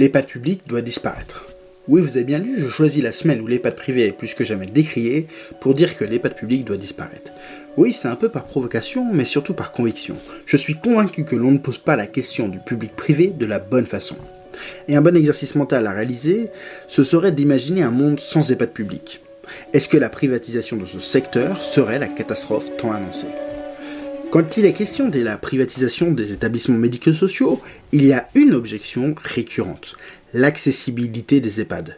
l'EHPAD public doit disparaître. Oui, vous avez bien lu, je choisis la semaine où l'EHPAD privé est plus que jamais décrié pour dire que l'EHPAD public doit disparaître. Oui, c'est un peu par provocation, mais surtout par conviction. Je suis convaincu que l'on ne pose pas la question du public privé de la bonne façon. Et un bon exercice mental à réaliser, ce serait d'imaginer un monde sans EHPAD public. Est-ce que la privatisation de ce secteur serait la catastrophe tant annoncée? Quand il est question de la privatisation des établissements médico-sociaux, il y a une objection récurrente, l'accessibilité des EHPAD.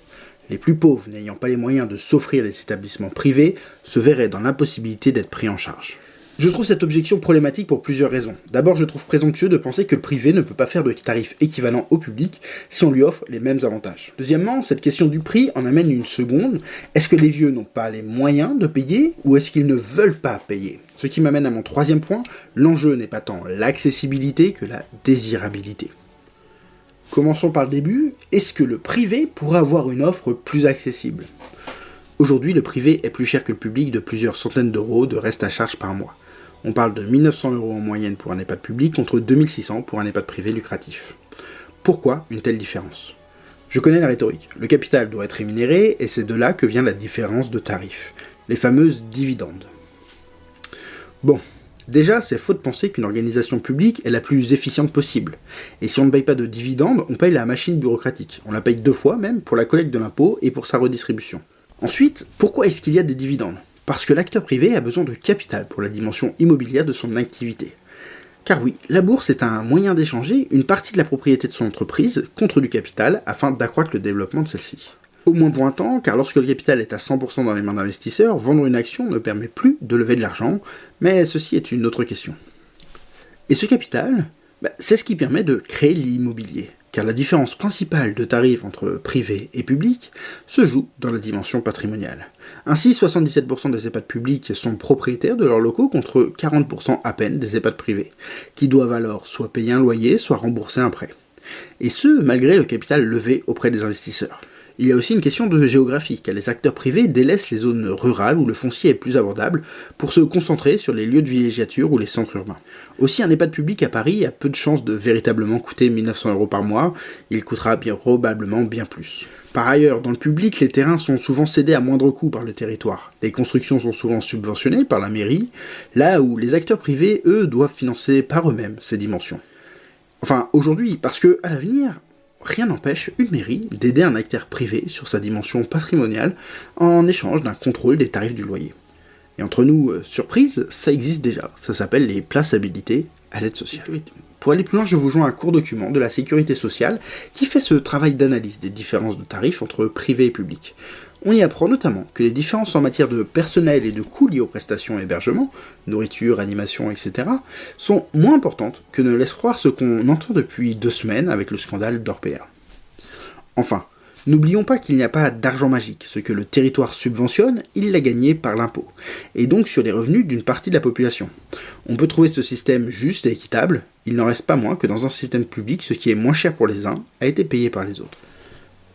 Les plus pauvres, n'ayant pas les moyens de s'offrir des établissements privés, se verraient dans l'impossibilité d'être pris en charge. Je trouve cette objection problématique pour plusieurs raisons. D'abord, je trouve présomptueux de penser que le privé ne peut pas faire de tarifs équivalents au public si on lui offre les mêmes avantages. Deuxièmement, cette question du prix en amène une seconde. Est-ce que les vieux n'ont pas les moyens de payer ou est-ce qu'ils ne veulent pas payer? Ce qui m'amène à mon troisième point, l'enjeu n'est pas tant l'accessibilité que la désirabilité. Commençons par le début. Est-ce que le privé pourrait avoir une offre plus accessible? Aujourd'hui, le privé est plus cher que le public de plusieurs centaines d'euros de reste à charge par mois. On parle de 1900 euros en moyenne pour un EHPAD public contre 2600 pour un EHPAD privé lucratif. Pourquoi une telle différence? Je connais la rhétorique. Le capital doit être rémunéré et c'est de là que vient la différence de tarif. Les fameuses dividendes. Bon, déjà c'est faux de penser qu'une organisation publique est la plus efficiente possible. Et si on ne paye pas de dividendes, on paye la machine bureaucratique. On la paye deux fois même pour la collecte de l'impôt et pour sa redistribution. Ensuite, pourquoi est-ce qu'il y a des dividendes? Parce que l'acteur privé a besoin de capital pour la dimension immobilière de son activité. Car oui, la bourse est un moyen d'échanger une partie de la propriété de son entreprise contre du capital afin d'accroître le développement de celle-ci. Au moins pour un temps, car lorsque le capital est à 100% dans les mains d'investisseurs, vendre une action ne permet plus de lever de l'argent, mais ceci est une autre question. Et ce capital, bah, c'est ce qui permet de créer l'immobilier, car la différence principale de tarifs entre privé et public se joue dans la dimension patrimoniale. Ainsi, 77% des EHPAD publics sont propriétaires de leurs locaux contre 40% à peine des EHPAD privés, qui doivent alors soit payer un loyer, soit rembourser un prêt. Et ce, malgré le capital levé auprès des investisseurs. Il y a aussi une question de géographie, car les acteurs privés délaissent les zones rurales où le foncier est plus abordable pour se concentrer sur les lieux de villégiature ou les centres urbains. Aussi, un EHPAD public à Paris a peu de chances de véritablement coûter 1900 euros par mois, il coûtera probablement bien plus. Par ailleurs, dans le public, les terrains sont souvent cédés à moindre coût par le territoire. Les constructions sont souvent subventionnées par la mairie, là où les acteurs privés, eux, doivent financer par eux-mêmes ces dimensions. Enfin, aujourd'hui, parce que, à l'avenir, rien n'empêche une mairie d'aider un acteur privé sur sa dimension patrimoniale en échange d'un contrôle des tarifs du loyer. Et entre nous, euh, surprise, ça existe déjà. Ça s'appelle les places habilitées à l'aide sociale. Pour aller plus loin, je vous joins un court document de la sécurité sociale qui fait ce travail d'analyse des différences de tarifs entre privé et public. On y apprend notamment que les différences en matière de personnel et de coûts liés aux prestations et hébergement, nourriture, animation, etc., sont moins importantes que ne laisse croire ce qu'on entend depuis deux semaines avec le scandale d'Orpea. Enfin, N'oublions pas qu'il n'y a pas d'argent magique. Ce que le territoire subventionne, il l'a gagné par l'impôt, et donc sur les revenus d'une partie de la population. On peut trouver ce système juste et équitable, il n'en reste pas moins que dans un système public, ce qui est moins cher pour les uns a été payé par les autres.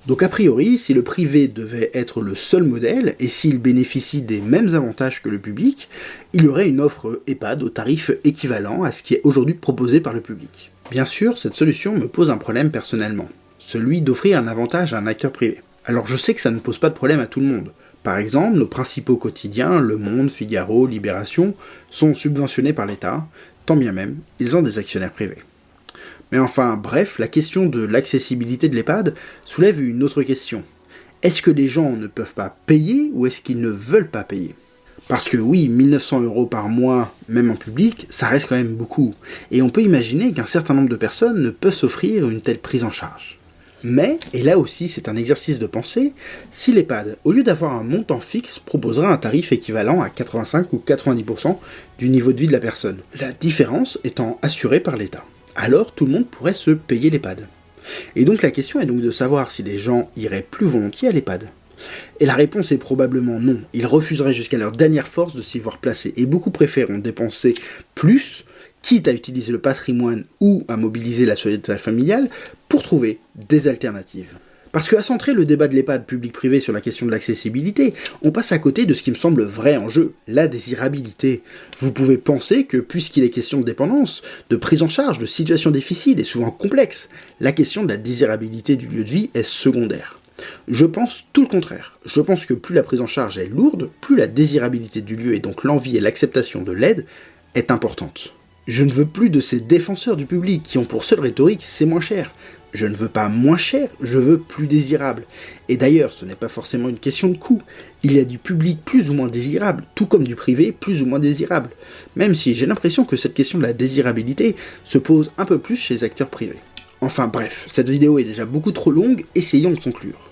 Donc a priori, si le privé devait être le seul modèle, et s'il bénéficie des mêmes avantages que le public, il aurait une offre EHPAD au tarif équivalent à ce qui est aujourd'hui proposé par le public. Bien sûr, cette solution me pose un problème personnellement celui d'offrir un avantage à un acteur privé. Alors je sais que ça ne pose pas de problème à tout le monde. Par exemple, nos principaux quotidiens, Le Monde, Figaro, Libération, sont subventionnés par l'État, tant bien même, ils ont des actionnaires privés. Mais enfin, bref, la question de l'accessibilité de l'EHPAD soulève une autre question. Est-ce que les gens ne peuvent pas payer ou est-ce qu'ils ne veulent pas payer? Parce que oui, 1900 euros par mois, même en public, ça reste quand même beaucoup. Et on peut imaginer qu'un certain nombre de personnes ne peuvent s'offrir une telle prise en charge. Mais, et là aussi c'est un exercice de pensée, si l'EHPAD, au lieu d'avoir un montant fixe, proposera un tarif équivalent à 85 ou 90% du niveau de vie de la personne, la différence étant assurée par l'État, alors tout le monde pourrait se payer l'EHPAD. Et donc la question est donc de savoir si les gens iraient plus volontiers à l'EHPAD. Et la réponse est probablement non. Ils refuseraient jusqu'à leur dernière force de s'y voir placer, et beaucoup préféreront dépenser plus quitte à utiliser le patrimoine ou à mobiliser la solidarité familiale pour trouver des alternatives. Parce qu'à centrer le débat de l'EHPAD public-privé sur la question de l'accessibilité, on passe à côté de ce qui me semble vrai en jeu, la désirabilité. Vous pouvez penser que, puisqu'il est question de dépendance, de prise en charge, de situations difficiles et souvent complexes, la question de la désirabilité du lieu de vie est secondaire. Je pense tout le contraire. Je pense que plus la prise en charge est lourde, plus la désirabilité du lieu et donc l'envie et l'acceptation de l'aide est importante. Je ne veux plus de ces défenseurs du public qui ont pour seule rhétorique c'est moins cher. Je ne veux pas moins cher, je veux plus désirable. Et d'ailleurs, ce n'est pas forcément une question de coût. Il y a du public plus ou moins désirable, tout comme du privé plus ou moins désirable. Même si j'ai l'impression que cette question de la désirabilité se pose un peu plus chez les acteurs privés. Enfin bref, cette vidéo est déjà beaucoup trop longue, essayons de conclure.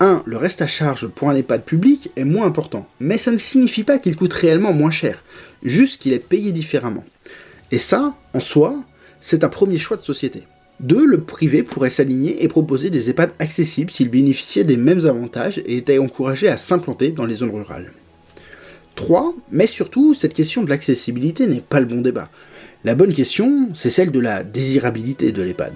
1. Le reste à charge pour un EHPAD public est moins important, mais ça ne signifie pas qu'il coûte réellement moins cher, juste qu'il est payé différemment. Et ça, en soi, c'est un premier choix de société. 2. Le privé pourrait s'aligner et proposer des EHPAD accessibles s'il bénéficiait des mêmes avantages et était encouragé à s'implanter dans les zones rurales. 3. Mais surtout, cette question de l'accessibilité n'est pas le bon débat. La bonne question, c'est celle de la désirabilité de l'EHPAD.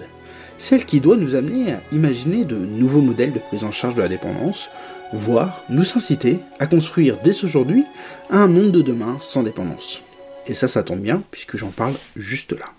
Celle qui doit nous amener à imaginer de nouveaux modèles de prise en charge de la dépendance, voire nous inciter à construire dès aujourd'hui un monde de demain sans dépendance. Et ça, ça tombe bien, puisque j'en parle juste là.